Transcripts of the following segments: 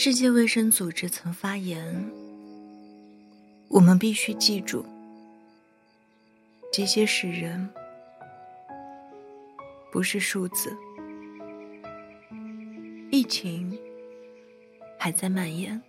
世界卫生组织曾发言：“我们必须记住，这些是人，不是数字。疫情还在蔓延，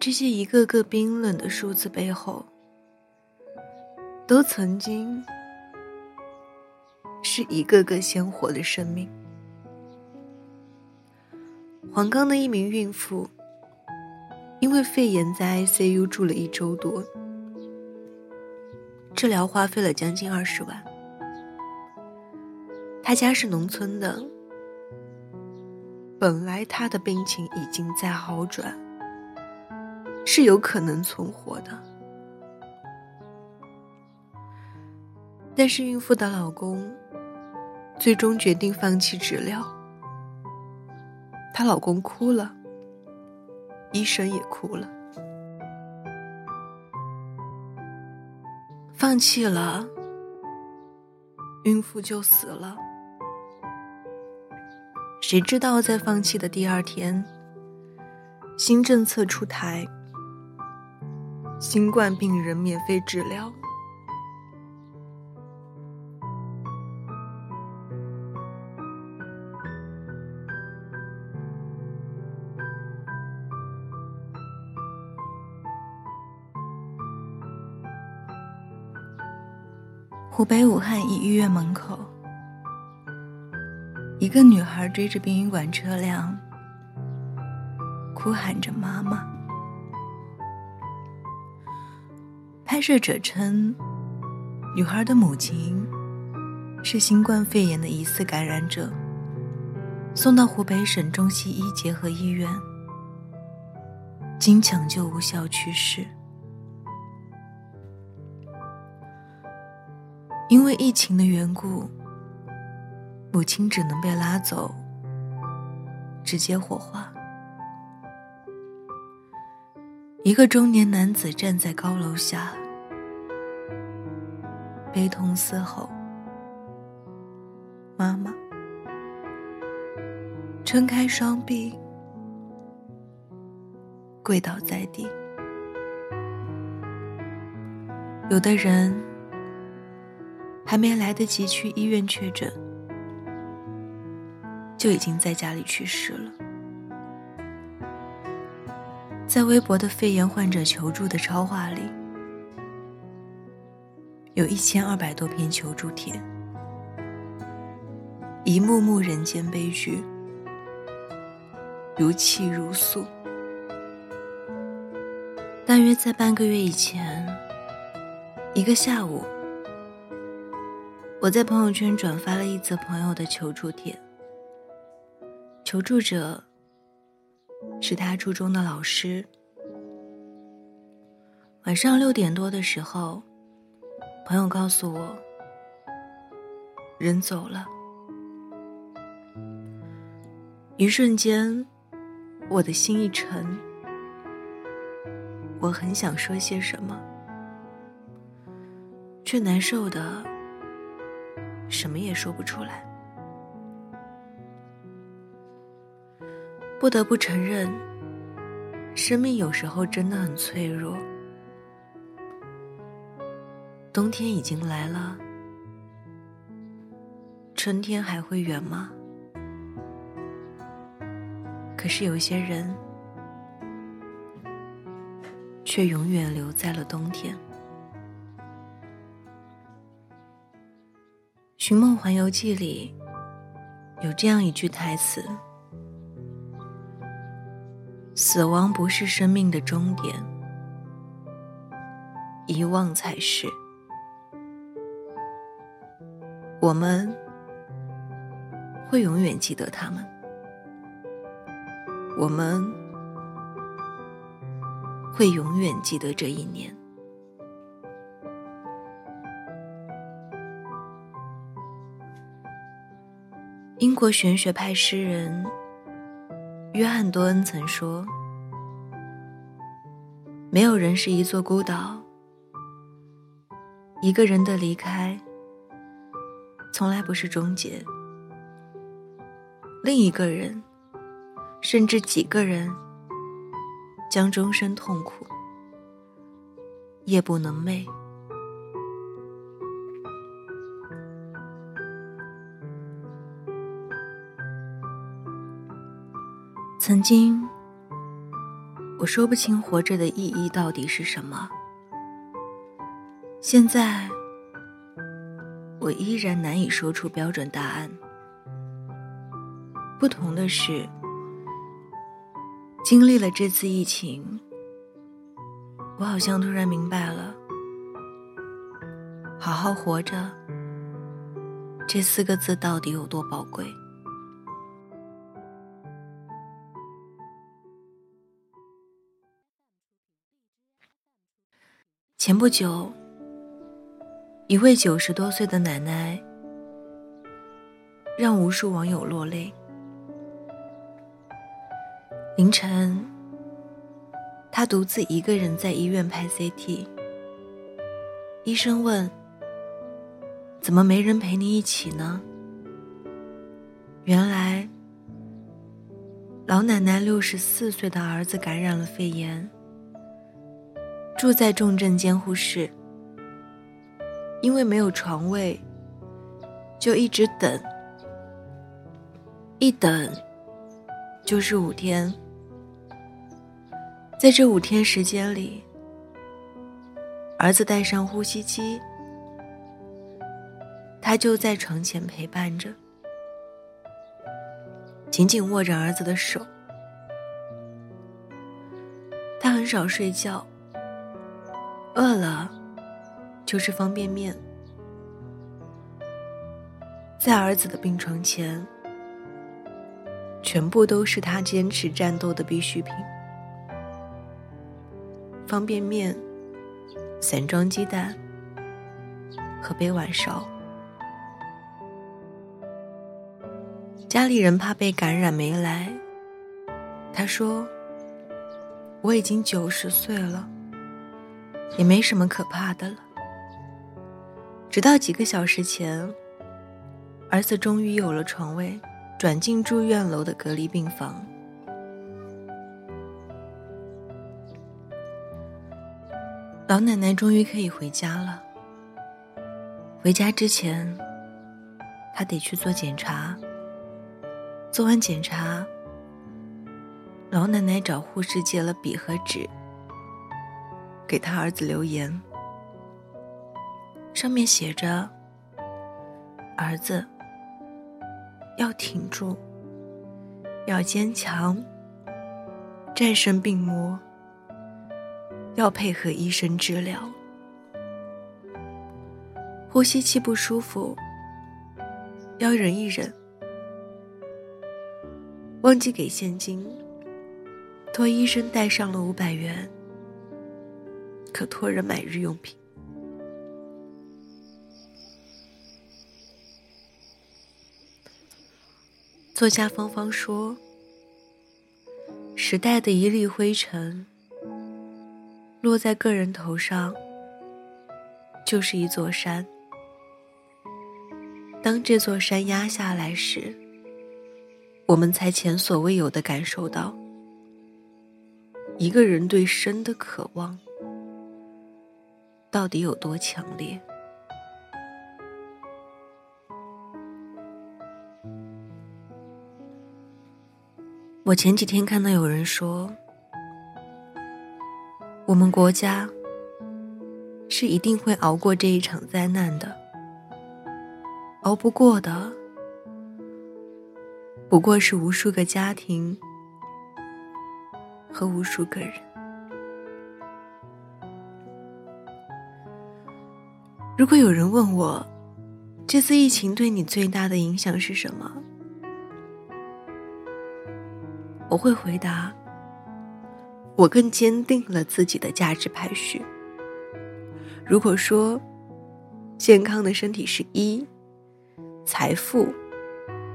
这些一个个冰冷的数字背后，都曾经是一个个鲜活的生命。”黄冈的一名孕妇，因为肺炎在 ICU 住了一周多，治疗花费了将近二十万。他家是农村的，本来他的病情已经在好转，是有可能存活的，但是孕妇的老公最终决定放弃治疗。她老公哭了，医生也哭了，放弃了，孕妇就死了。谁知道在放弃的第二天，新政策出台，新冠病人免费治疗。湖北武汉一医院门口，一个女孩追着殡仪馆车辆，哭喊着“妈妈”。拍摄者称，女孩的母亲是新冠肺炎的疑似感染者，送到湖北省中西医结合医院，经抢救无效去世。因为疫情的缘故，母亲只能被拉走，直接火化。一个中年男子站在高楼下，悲痛嘶吼：“妈妈！”撑开双臂，跪倒在地。有的人。还没来得及去医院确诊，就已经在家里去世了。在微博的肺炎患者求助的超话里，有一千二百多篇求助帖，一幕幕人间悲剧如泣如诉。大约在半个月以前，一个下午。我在朋友圈转发了一则朋友的求助帖，求助者是他初中的老师。晚上六点多的时候，朋友告诉我，人走了。一瞬间，我的心一沉，我很想说些什么，却难受的。什么也说不出来，不得不承认，生命有时候真的很脆弱。冬天已经来了，春天还会远吗？可是有些人，却永远留在了冬天。《寻梦环游记》里有这样一句台词：“死亡不是生命的终点，遗忘才是。我们会永远记得他们，我们会永远记得这一年。”英国玄学派诗人约翰·多恩曾说：“没有人是一座孤岛，一个人的离开从来不是终结，另一个人，甚至几个人，将终身痛苦，夜不能寐。曾经，我说不清活着的意义到底是什么。现在，我依然难以说出标准答案。不同的是，经历了这次疫情，我好像突然明白了“好好活着”这四个字到底有多宝贵。前不久，一位九十多岁的奶奶让无数网友落泪。凌晨，她独自一个人在医院拍 CT，医生问：“怎么没人陪你一起呢？”原来，老奶奶六十四岁的儿子感染了肺炎。住在重症监护室，因为没有床位，就一直等，一等就是五天。在这五天时间里，儿子带上呼吸机，他就在床前陪伴着，紧紧握着儿子的手。他很少睡觉。饿了，就吃方便面。在儿子的病床前，全部都是他坚持战斗的必需品：方便面、散装鸡蛋和杯碗勺。家里人怕被感染没来，他说：“我已经九十岁了。”也没什么可怕的了。直到几个小时前，儿子终于有了床位，转进住院楼的隔离病房。老奶奶终于可以回家了。回家之前，她得去做检查。做完检查，老奶奶找护士借了笔和纸。给他儿子留言，上面写着：“儿子，要挺住，要坚强，战胜病魔，要配合医生治疗。呼吸器不舒服，要忍一忍。忘记给现金，托医生带上了五百元。”可托人买日用品。作家芳芳说：“时代的一粒灰尘，落在个人头上，就是一座山。当这座山压下来时，我们才前所未有的感受到，一个人对生的渴望。”到底有多强烈？我前几天看到有人说，我们国家是一定会熬过这一场灾难的，熬不过的，不过是无数个家庭和无数个人。如果有人问我，这次疫情对你最大的影响是什么？我会回答：我更坚定了自己的价值排序。如果说健康的身体是一，财富、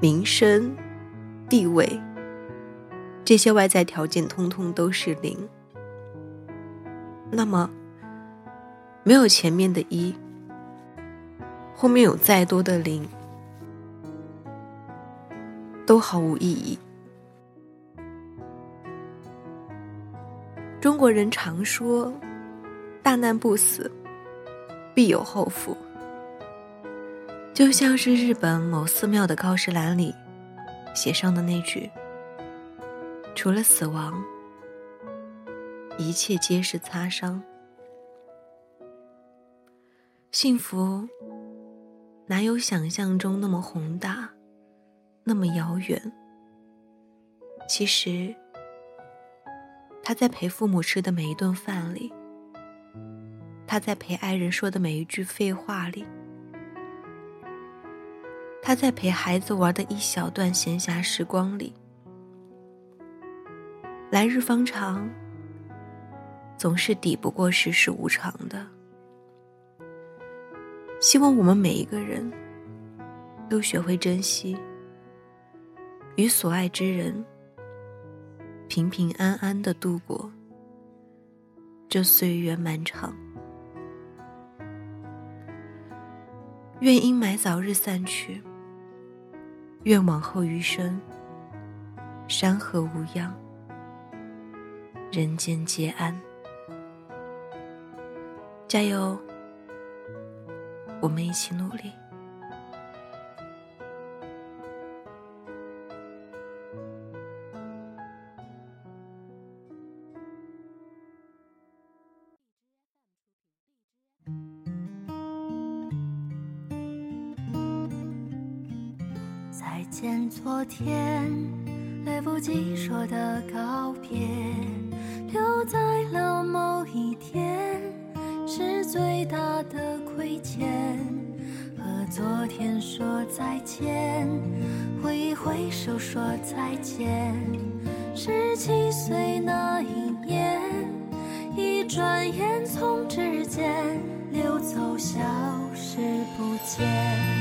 名声、地位这些外在条件通通都是零，那么没有前面的一。后面有再多的零，都毫无意义。中国人常说：“大难不死，必有后福。”就像是日本某寺庙的告示栏里写上的那句：“除了死亡，一切皆是擦伤。”幸福哪有想象中那么宏大，那么遥远？其实，他在陪父母吃的每一顿饭里，他在陪爱人说的每一句废话里。他在陪孩子玩的一小段闲暇时光里，来日方长，总是抵不过世事无常的。希望我们每一个人都学会珍惜，与所爱之人平平安安的度过这岁月漫长。愿阴霾早日散去。愿往后余生，山河无恙，人间皆安。加油，我们一起努力。最大的亏欠。和昨天说再见，挥一挥手说再见。十七岁那一年，一转眼从指尖溜走，消失不见。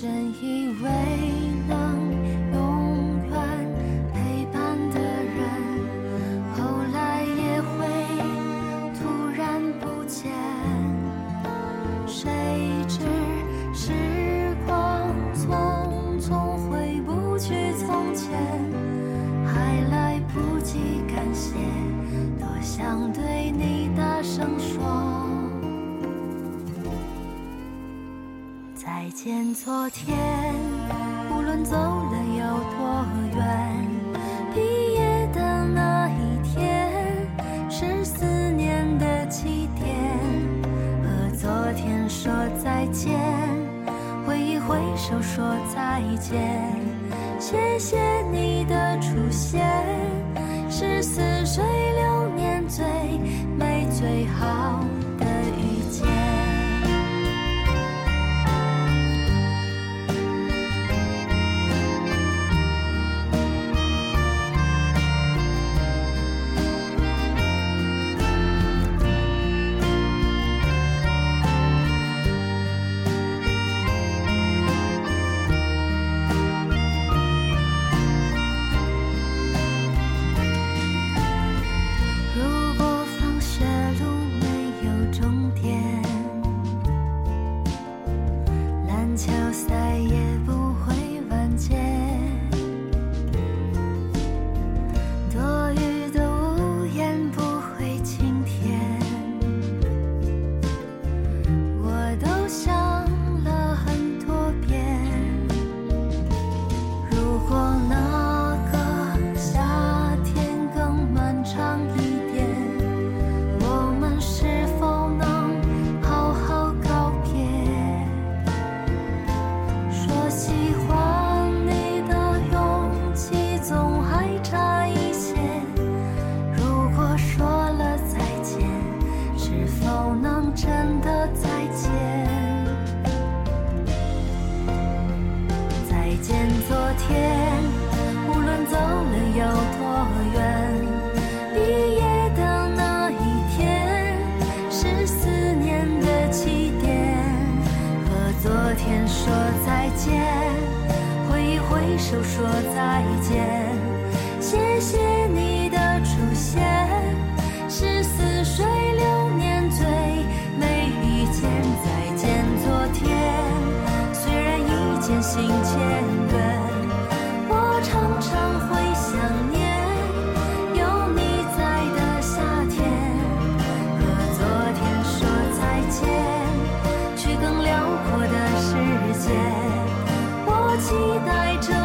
真以为能永远陪伴的人后来也会突然不见谁知时光匆匆回不去从前？还来不及感谢多想对你大声说。再见昨天，无论走了有多远，毕业的那一天是思念的起点。和昨天说再见，挥一挥手说再见。谢谢你的出现，昨天说再见，挥一挥手说再见。谢谢你的出现，是似水流年最美遇见。再见昨天，虽然已渐行渐远，期待着。